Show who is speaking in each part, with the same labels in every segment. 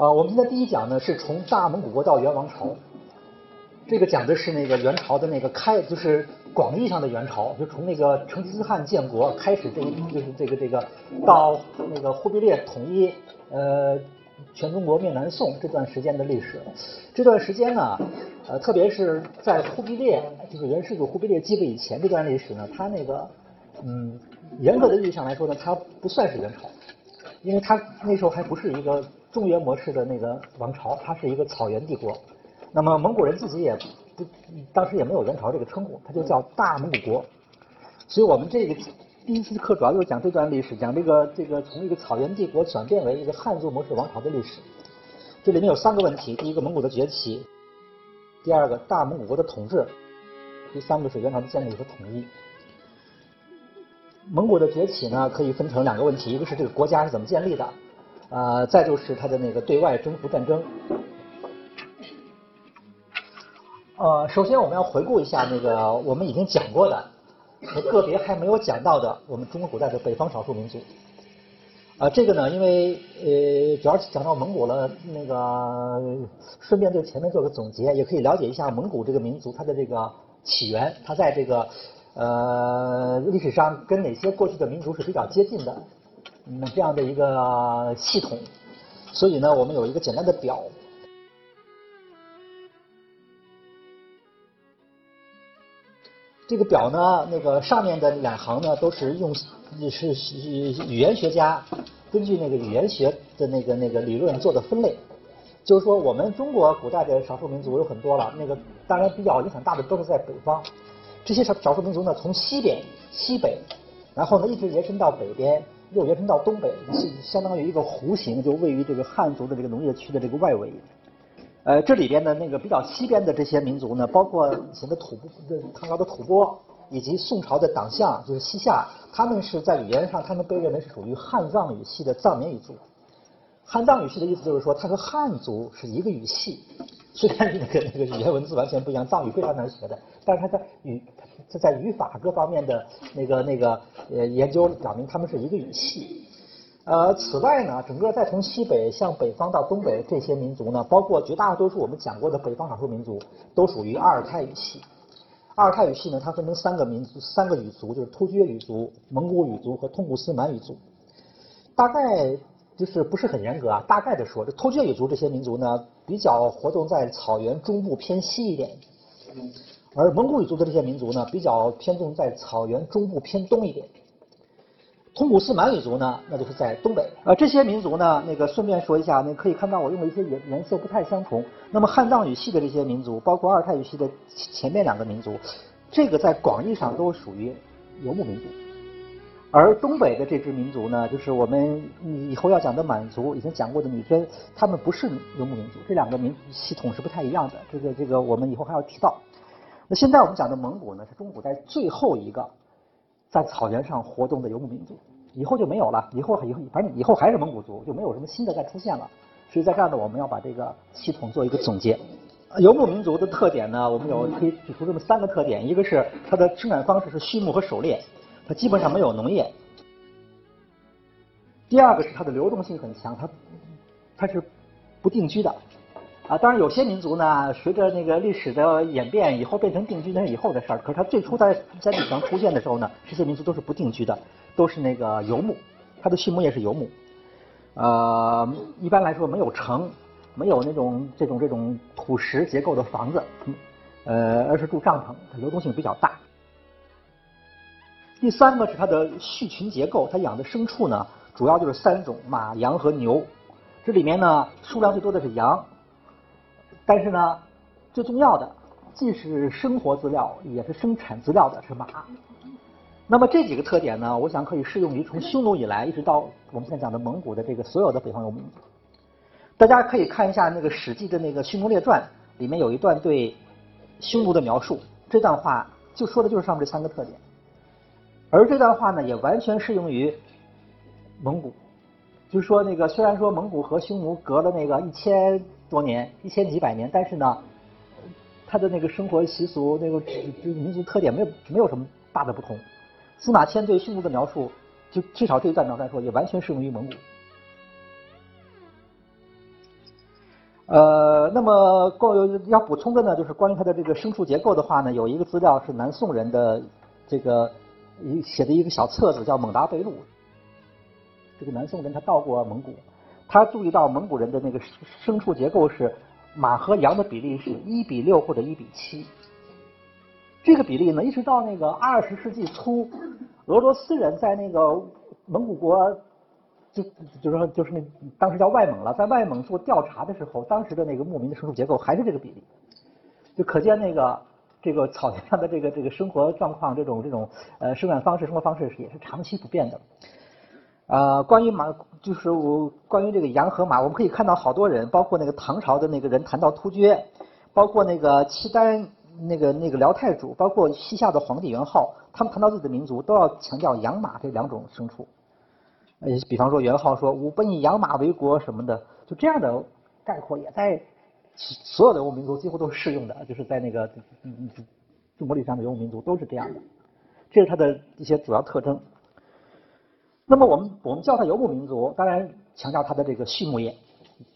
Speaker 1: 啊，我们今天第一讲呢是从大蒙古国到元王朝，这个讲的是那个元朝的那个开，就是广义上的元朝，就从那个成吉思汗建国开始这一就是这个这个到那个忽必烈统一呃全中国灭南宋这段时间的历史。这段时间呢，呃，特别是在忽必烈就是元世祖忽必烈继位以前这段历史呢，它那个嗯严格的意义上来说呢，它不算是元朝，因为它那时候还不是一个。中原模式的那个王朝，它是一个草原帝国。那么蒙古人自己也不，当时也没有元朝这个称呼，它就叫大蒙古国。所以我们这个第一次课主要就是讲这段历史，讲这个这个从一个草原帝国转变为一个汉族模式王朝的历史。这里面有三个问题：第一个蒙古的崛起，第二个大蒙古国的统治，第三个是元朝的建立和统一。蒙古的崛起呢，可以分成两个问题，一个是这个国家是怎么建立的。啊，再就是他的那个对外征服战争。呃，首先我们要回顾一下那个我们已经讲过的，个别还没有讲到的我们中国古代的北方少数民族。啊，这个呢，因为呃，主要是讲到蒙古了，那个顺便对前面做个总结，也可以了解一下蒙古这个民族它的这个起源，它在这个呃历史上跟哪些过去的民族是比较接近的。嗯，这样的一个系统，所以呢，我们有一个简单的表。这个表呢，那个上面的两行呢，都是用是语言学家根据那个语言学的那个那个理论做的分类。就是说，我们中国古代的少数民族有很多了，那个当然比较影响大的都是在北方。这些少少数民族呢，从西边西北，然后呢一直延伸到北边。又延伸到东北，是相当于一个弧形，就位于这个汉族的这个农业区的这个外围。呃，这里边的那个比较西边的这些民族呢，包括以前的吐蕃、唐朝的吐蕃，以及宋朝的党项，就是西夏，他们是在语言上，他们被认为是属于汉藏语系的藏缅语族。汉藏语系的意思就是说，它和汉族是一个语系。虽然那个那个语言文字完全不一样，藏语非常难学的，但是它在语。这在语法各方面的那个那个呃研究表明，他们是一个语系。呃，此外呢，整个再从西北向北方到东北这些民族呢，包括绝大多数我们讲过的北方少数民族，都属于阿尔泰语系。阿尔泰语系呢，它分成三个民族、三个语族，就是突厥语族、蒙古语族和通古斯满语族。大概就是不是很严格啊，大概的说，这突厥语族这些民族呢，比较活动在草原中部偏西一点。而蒙古语族的这些民族呢，比较偏重在草原中部偏东一点。通古斯满语族呢，那就是在东北。呃，这些民族呢，那个顺便说一下，那可以看到我用的一些颜颜色不太相同。那么汉藏语系的这些民族，包括阿尔泰语系的前面两个民族，这个在广义上都属于游牧民族。而东北的这支民族呢，就是我们以后要讲的满族，以前讲过的女真，他们不是游牧民族。这两个民系统是不太一样的。这个这个，我们以后还要提到。那现在我们讲的蒙古呢，是中古代最后一个在草原上活动的游牧民族，以后就没有了，以后以后反正以后还是蒙古族，就没有什么新的再出现了。所以在这儿呢，我们要把这个系统做一个总结。游牧民族的特点呢，我们有可以举出这么三个特点：一个是它的生产方式是畜牧和狩猎，它基本上没有农业；第二个是它的流动性很强，它它是不定居的。啊，当然有些民族呢，随着那个历史的演变，以后变成定居那是以后的事儿。可是它最初在在历史上出现的时候呢，这些民族都是不定居的，都是那个游牧，它的畜牧业是游牧。呃，一般来说没有城，没有那种这种这种土石结构的房子，呃，而是住帐篷，它流动性比较大。第三个是它的畜群结构，它养的牲畜呢，主要就是三种：马、羊和牛。这里面呢，数量最多的是羊。但是呢，最重要的既是生活资料，也是生产资料的是马。那么这几个特点呢，我想可以适用于从匈奴以来一直到我们现在讲的蒙古的这个所有的北方游牧民族。大家可以看一下那个《史记》的那个《匈奴列传》，里面有一段对匈奴的描述，这段话就说的就是上面这三个特点。而这段话呢，也完全适用于蒙古，就是说那个虽然说蒙古和匈奴隔了那个一千。多年一千几百年，但是呢，他的那个生活习俗、那个民族特点没有没有什么大的不同。司马迁对匈奴的描述，就至少这一段描述来说，也完全适用于蒙古。呃，那么关要补充的呢，就是关于他的这个牲畜结构的话呢，有一个资料是南宋人的这个一写的一个小册子，叫《蒙达贝录》。这个南宋人他到过蒙古，他注意到蒙古人的那个牲畜结构是马和羊的比例是一比六或者一比七。这个比例呢，一直到那个二十世纪初，俄罗斯人在那个蒙古国。就就是说，就是那当时叫外蒙了，在外蒙做调查的时候，当时的那个牧民的牲畜结构还是这个比例，就可见那个这个草原上的这个这个生活状况，这种这种呃生产方式、生活方式也是长期不变的。呃，关于马，就是我关于这个羊和马，我们可以看到好多人，包括那个唐朝的那个人谈到突厥，包括那个契丹那个那个辽太祖，包括西夏的皇帝元昊，他们谈到自己的民族，都要强调养马这两种牲畜。呃，比方说元昊说“吾本以养马为国”什么的，就这样的概括也在所有的游牧民族几乎都是适用的，就是在那个嗯中国历史上的游牧民族都是这样的，这是它的一些主要特征。那么我们我们叫它游牧民族，当然强调它的这个畜牧业，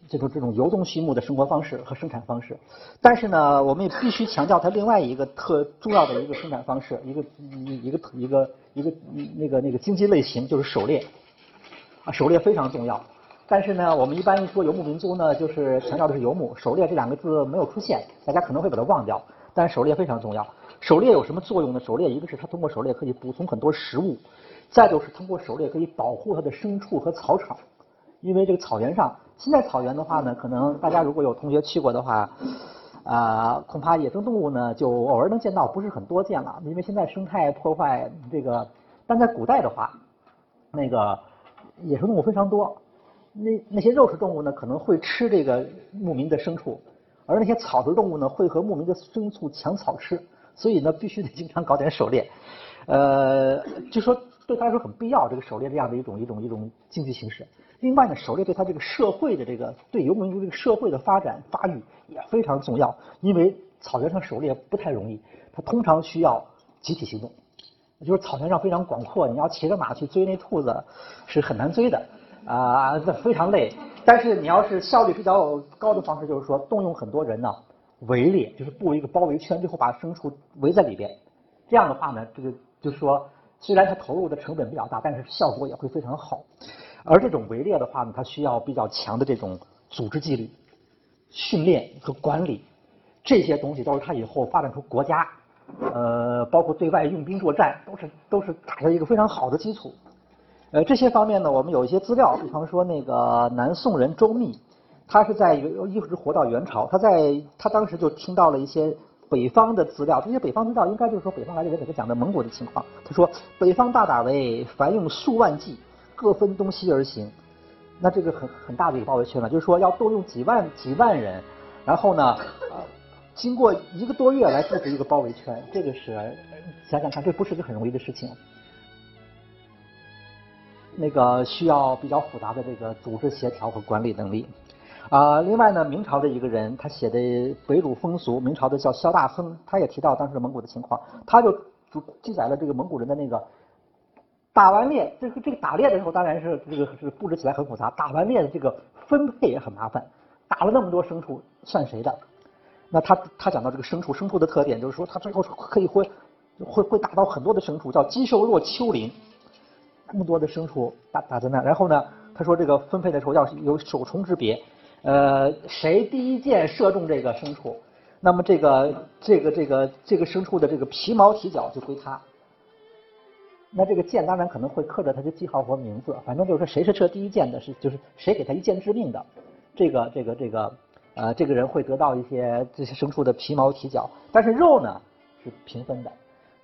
Speaker 1: 这种这种游动畜牧的生活方式和生产方式。但是呢，我们也必须强调它另外一个特重要的一个生产方式，一个一个一个一个那个那个经济类型，就是狩猎。啊，狩猎非常重要，但是呢，我们一般一说游牧民族呢，就是强调的是游牧，狩猎这两个字没有出现，大家可能会把它忘掉。但是狩猎非常重要，狩猎有什么作用呢？狩猎一个是它通过狩猎可以补充很多食物，再就是通过狩猎可以保护它的牲畜和草场，因为这个草原上，现在草原的话呢，可能大家如果有同学去过的话，啊，恐怕野生动物呢就偶尔能见到，不是很多见了，因为现在生态破坏这个，但在古代的话，那个。野生动物非常多，那那些肉食动物呢可能会吃这个牧民的牲畜，而那些草食动物呢会和牧民的牲畜抢草吃，所以呢必须得经常搞点狩猎，呃，就说对他来说很必要这个狩猎这样的一种一种一种经济形式。另外呢，狩猎对他这个社会的这个对游牧民族这个社会的发展发育也非常重要，因为草原上狩猎不太容易，它通常需要集体行动。就是草原上非常广阔，你要骑着马去追那兔子是很难追的啊，这非常累。但是你要是效率比较高的方式，就是说动用很多人呢围猎，就是布一个包围圈，最后把牲畜围在里边。这样的话呢，这个就是说虽然它投入的成本比较大，但是效果也会非常好。而这种围猎的话呢，它需要比较强的这种组织纪律、训练和管理，这些东西都是它以后发展出国家。呃，包括对外用兵作战，都是都是打下一个非常好的基础。呃，这些方面呢，我们有一些资料，比方说那个南宋人周密，他是在一直活到元朝，他在他当时就听到了一些北方的资料，这些北方资料应该就是说北方来的人给他讲的蒙古的情况。他说北方大打围，凡用数万计，各分东西而行。那这个很很大的一个包围圈了，就是说要动用几万几万人，然后呢？经过一个多月来布置一个包围圈，这个是想想看，这不是一个很容易的事情。那个需要比较复杂的这个组织协调和管理能力。啊，另外呢，明朝的一个人他写的《北鲁风俗》，明朝的叫萧大亨，他也提到当时的蒙古的情况，他就主记载了这个蒙古人的那个打完猎，这个这个打猎的时候当然是这个是布置起来很复杂，打完猎的这个分配也很麻烦，打了那么多牲畜算谁的？那他他讲到这个牲畜，牲畜的特点就是说，他最后可以会会会打到很多的牲畜，叫鸡兽若丘陵，那么多的牲畜打打在那，然后呢，他说这个分配的时候要有首重之别，呃，谁第一箭射中这个牲畜，那么这个这个这个这个牲畜的这个皮毛体角就归他。那这个箭当然可能会刻着他的记号或名字，反正就是说谁是射第一箭的，是就是谁给他一箭致命的，这个这个这个。呃，这个人会得到一些这些牲畜的皮毛体角，但是肉呢是平分的。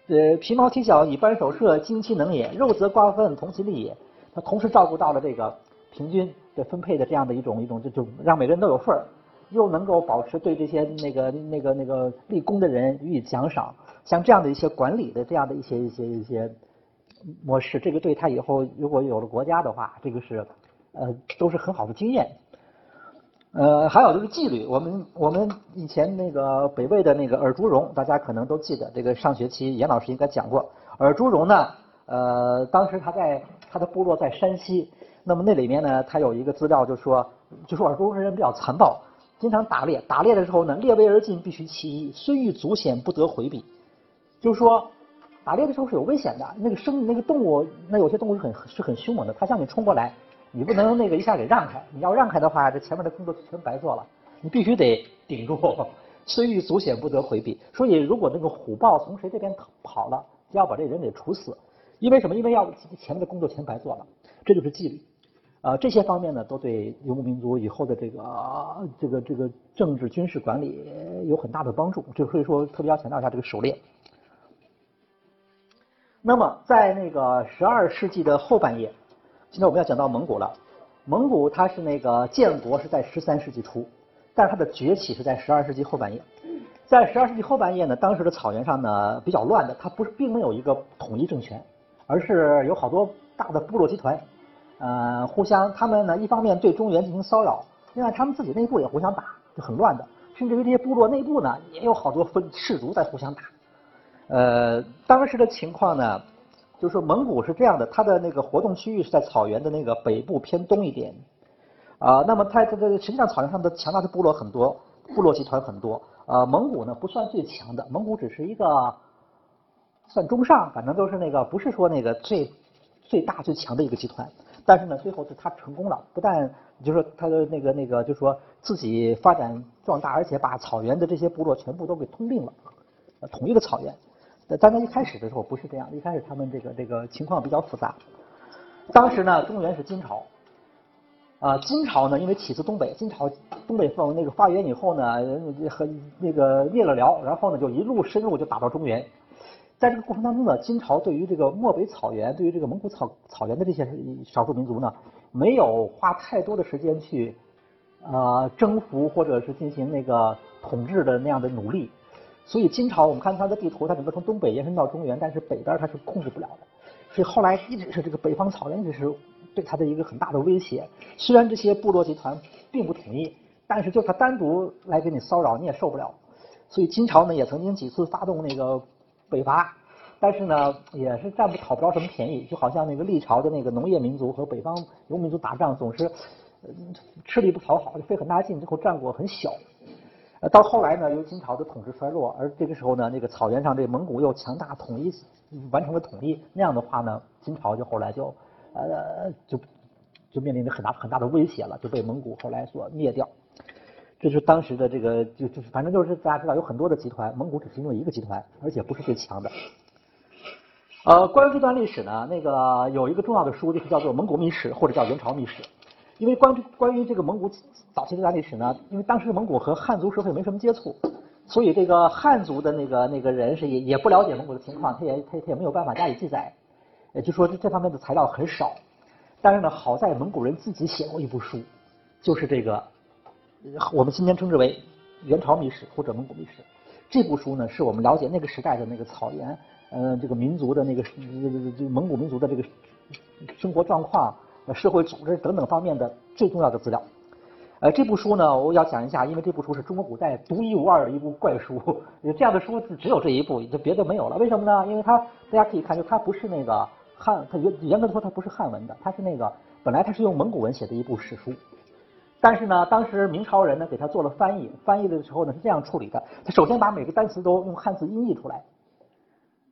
Speaker 1: 呃，皮毛体角以扳手射，精其能也；肉则瓜分，同其利也。他同时照顾到了这个平均分配的这样的一种一种，就就让每个人都有份儿，又能够保持对这些那个那个那个立功的人予以奖赏。像这样的一些管理的这样的一些一些一些模式，这个对他以后如果有了国家的话，这个是呃都是很好的经验。呃，还有就是纪律。我们我们以前那个北魏的那个尔朱荣，大家可能都记得。这个上学期严老师应该讲过。尔朱荣呢，呃，当时他在他的部落在山西。那么那里面呢，他有一个资料就说，就说尔朱荣人比较残暴，经常打猎，打猎的时候呢，列位而进，必须其一，虽遇足险，不得回避。就是说，打猎的时候是有危险的，那个生那个动物，那有些动物是很是很凶猛的，它向你冲过来，你不能那个一下给让开，你要让开的话，这前面的工作全白做了，你必须得顶住。虽遇足险，不得回避。所以，如果那个虎豹从谁这边跑了，就要把这人给处死。因为什么？因为要前面的工作全白做了，这就是纪律。呃，这些方面呢，都对游牧民族以后的这个这个这个政治军事管理有很大的帮助。就所以说，特别要强调一下这个狩猎。那么，在那个十二世纪的后半叶，现在我们要讲到蒙古了。蒙古它是那个建国是在十三世纪初，但是它的崛起是在十二世纪后半叶。在十二世纪后半叶呢，当时的草原上呢比较乱的，它不是并没有一个统一政权，而是有好多大的部落集团。呃，互相他们呢，一方面对中原进行骚扰，另外他们自己内部也互相打，就很乱的。甚至于这些部落内部呢，也有好多分氏族在互相打。呃，当时的情况呢，就是蒙古是这样的，它的那个活动区域是在草原的那个北部偏东一点。啊，那么它这个实际上草原上的强大的部落很多，部落集团很多。呃，蒙古呢不算最强的，蒙古只是一个算中上，反正都是那个不是说那个最最大最强的一个集团。但是呢，最后是他成功了，不但就是他的那个那个，就说自己发展壮大，而且把草原的这些部落全部都给吞并了，同一个草原。但他一开始的时候不是这样，一开始他们这个这个情况比较复杂。当时呢，中原是金朝，啊，金朝呢因为起自东北，金朝东北方那个发源以后呢，和那个灭了辽，然后呢就一路深入就打到中原。在这个过程当中呢，金朝对于这个漠北草原，对于这个蒙古草草原的这些少数民族呢，没有花太多的时间去呃征服或者是进行那个统治的那样的努力。所以金朝，我们看它的地图，它整个从东北延伸到中原，但是北边它是控制不了的。所以后来一直是这个北方草原，一直是对它的一个很大的威胁。虽然这些部落集团并不统一，但是就它单独来给你骚扰，你也受不了。所以金朝呢，也曾经几次发动那个。北伐，但是呢，也是占不讨不着什么便宜，就好像那个历朝的那个农业民族和北方游民族打仗，总是吃力不讨好，就费很大劲，最后战果很小。呃，到后来呢，由于金朝的统治衰落，而这个时候呢，那个草原上这蒙古又强大统一，完成了统一，那样的话呢，金朝就后来就呃就就面临着很大很大的威胁了，就被蒙古后来所灭掉。这是当时的这个，就就是反正就是大家知道有很多的集团，蒙古只是其中一个集团，而且不是最强的。呃，关于这段历史呢，那个有一个重要的书就是叫做《蒙古秘史》或者叫《元朝秘史》，因为关关于这个蒙古早期这段历史呢，因为当时蒙古和汉族社会没什么接触，所以这个汉族的那个那个人是也也不了解蒙古的情况，他也他他也没有办法加以记载，也就说这这方面的材料很少。但是呢，好在蒙古人自己写过一部书，就是这个。我们今天称之为《元朝秘史》或者《蒙古秘史》。这部书呢，是我们了解那个时代的那个草原，呃，这个民族的那个这个蒙古民族的这个生活状况、社会组织等等方面的最重要的资料。呃，这部书呢，我要讲一下，因为这部书是中国古代独一无二的一部怪书。这样的书只有这一部，就别的没有了。为什么呢？因为它大家可以看，就它不是那个汉，它严严格的说，它不是汉文的，它是那个本来它是用蒙古文写的一部史书。但是呢，当时明朝人呢给他做了翻译，翻译的时候呢是这样处理的：他首先把每个单词都用汉字音译出来，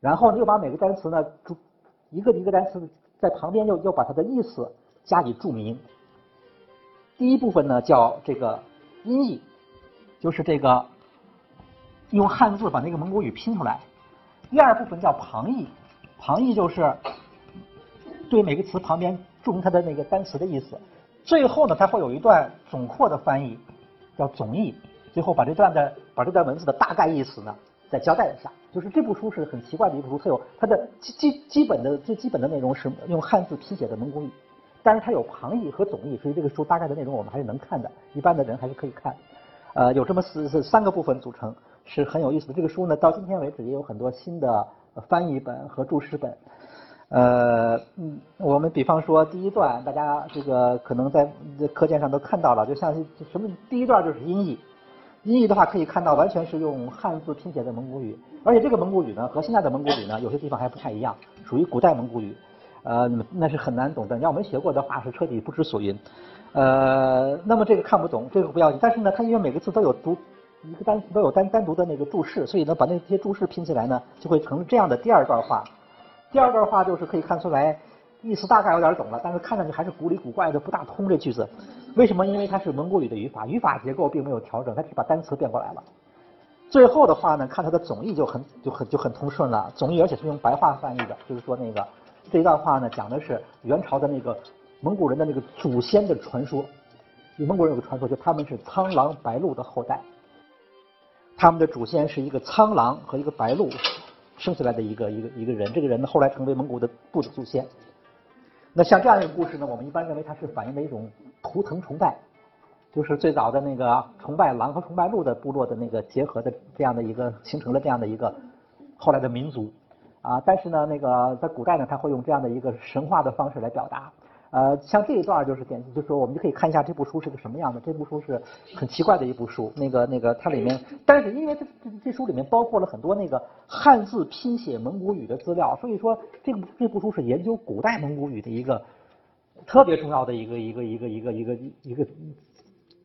Speaker 1: 然后呢又把每个单词呢注一个一个单词在旁边又又把它的意思加以注明。第一部分呢叫这个音译，就是这个用汉字把那个蒙古语拼出来；第二部分叫旁译，旁译就是对每个词旁边注明它的那个单词的意思。最后呢，它会有一段总括的翻译，叫总译。最后把这段的把这段文字的大概意思呢，再交代一下。就是这部书是很奇怪的一部书，它有它的基基基本的最基本的内容是用汉字拼写的蒙古语，但是它有旁译和总译，所以这个书大概的内容我们还是能看的，一般的人还是可以看。呃，有这么四三个部分组成，是很有意思的。这个书呢，到今天为止也有很多新的翻译本和注释本。呃，嗯，我们比方说第一段，大家这个可能在课件上都看到了，就像什么第一段就是音译，音译的话可以看到完全是用汉字拼写的蒙古语，而且这个蒙古语呢和现在的蒙古语呢有些地方还不太一样，属于古代蒙古语，呃，那是很难懂的，你要没学过的话是彻底不知所云。呃，那么这个看不懂，这个不要紧。但是呢，它因为每个字都有独一个单词都有单单独的那个注释，所以呢，把那些注释拼起来呢，就会成这样的第二段话。第二段话就是可以看出来，意思大概有点懂了，但是看上去还是古里古怪的，不大通这句子。为什么？因为它是蒙古语的语法，语法结构并没有调整，它只把单词变过来了。最后的话呢，看它的总意就很就很就很通顺了。总意而且是用白话翻译的，就是说那个这一段话呢，讲的是元朝的那个蒙古人的那个祖先的传说。蒙古人有个传说，就他们是苍狼白鹿的后代。他们的祖先是一个苍狼和一个白鹿生下来的一个一个一个人，这个人呢后来成为蒙古的部的祖先。那像这样一个故事呢，我们一般认为它是反映的一种图腾崇拜，就是最早的那个崇拜狼和崇拜鹿的部落的那个结合的这样的一个形成了这样的一个后来的民族啊。但是呢，那个在古代呢，他会用这样的一个神话的方式来表达。呃，像这一段就是点，就是说我们就可以看一下这部书是个什么样的。这部书是很奇怪的一部书，那个那个它里面，但是因为这这这书里面包括了很多那个汉字拼写蒙古语的资料，所以说这个这部书是研究古代蒙古语的一个特别重要的一个一个一个一个一个一个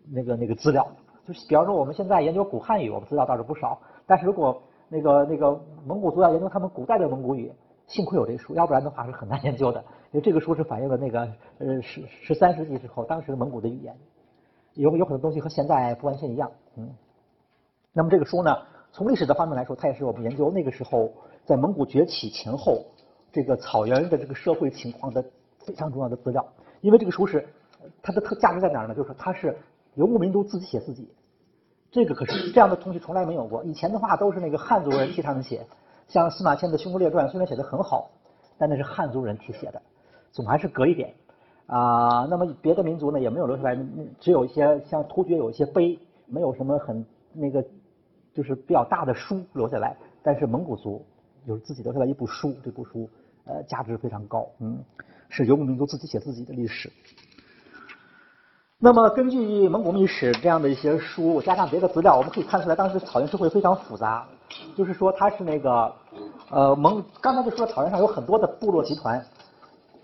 Speaker 1: 那个那个资料。就是比方说我们现在研究古汉语，我们资料倒是不少，但是如果那个那个蒙古族要研究他们古代的蒙古语。幸亏有这书，要不然的话是很难研究的。因为这个书是反映了那个呃十十三世纪之后当时的蒙古的语言，有有很多东西和现在不完全一样。嗯，那么这个书呢，从历史的方面来说，它也是我们研究那个时候在蒙古崛起前后这个草原的这个社会情况的非常重要的资料。因为这个书是它的特价值在哪儿呢？就是它是游牧民族自己写自己，这个可是这样的东西从来没有过。以前的话都是那个汉族人替他们写。像司马迁的《匈奴列传》虽然写的很好，但那是汉族人题写的，总还是隔一点啊。那么别的民族呢也没有留下来，只有一些像突厥有一些碑，没有什么很那个就是比较大的书留下来。但是蒙古族有自己留下来一部书，这部书呃价值非常高，嗯，是游牧民族自己写自己的历史。那么根据蒙古秘史这样的一些书，加上别的资料，我们可以看出来当时草原社会非常复杂。就是说，它是那个，呃，蒙刚才就说草原上有很多的部落集团，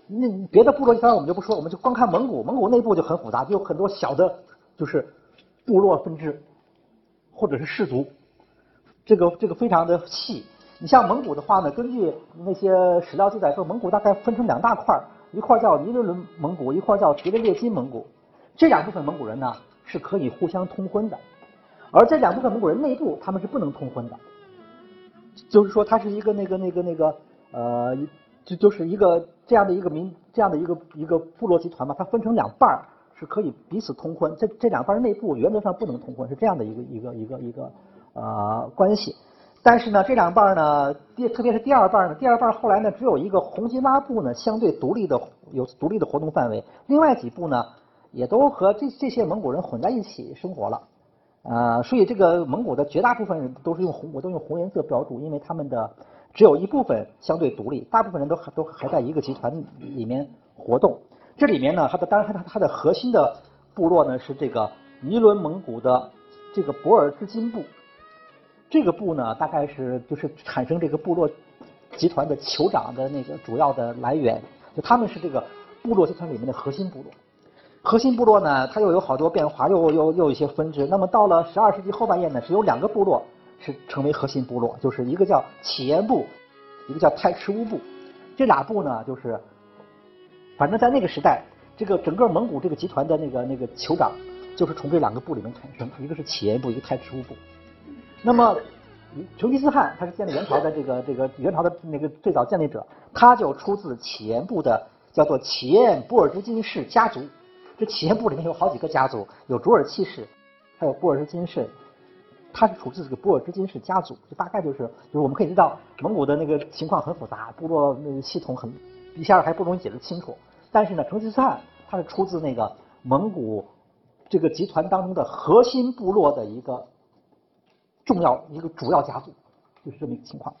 Speaker 1: 那别的部落集团我们就不说，我们就光看蒙古，蒙古内部就很复杂，就有很多小的，就是部落分支，或者是氏族，这个这个非常的细。你像蒙古的话呢，根据那些史料记载说，蒙古大概分成两大块儿，一块叫尼伦伦蒙古，一块叫迭列列金蒙古。这两部分蒙古人呢是可以互相通婚的，而这两部分蒙古人内部他们是不能通婚的。就是说，它是一个那个那个那个呃，就就是一个这样的一个民这样的一个一个部落集团嘛，它分成两半儿是可以彼此通婚，这这两半儿内部原则上不能通婚，是这样的一个一个一个一个呃关系。但是呢，这两半儿呢，第特别是第二半儿呢，第二半儿后来呢，只有一个红金拉部呢相对独立的有独立的活动范围，另外几部呢也都和这这些蒙古人混在一起生活了。呃，所以这个蒙古的绝大部分人都是用红，我都用红颜色标注，因为他们的只有一部分相对独立，大部分人都还都还在一个集团里面活动。这里面呢，它的当然它它的核心的部落呢是这个尼伦蒙古的这个博尔之金部，这个部呢大概是就是产生这个部落集团的酋长的那个主要的来源，就他们是这个部落集团里面的核心部落。核心部落呢，它又有好多变化，又又又有一些分支。那么到了十二世纪后半叶呢，只有两个部落是成为核心部落，就是一个叫乞颜部，一个叫泰赤乌部。这俩部呢，就是反正在那个时代，这个整个蒙古这个集团的那个那个酋长，就是从这两个部里面产生，一个是乞颜部，一个泰赤乌部。那么成吉思汗他是建立元朝的这个这个元朝的那个最早建立者，他就出自乞颜部的叫做乞颜布尔之金氏家族。这企业部里面有好几个家族，有卓尔气氏，还有布尔什金氏，他是出自这个布尔什金氏家族。就大概就是，就是我们可以知道，蒙古的那个情况很复杂，部落那个系统很一下还不容易解释清楚。但是呢，成吉思汗他是出自那个蒙古这个集团当中的核心部落的一个重要一个主要家族，就是这么一个情况。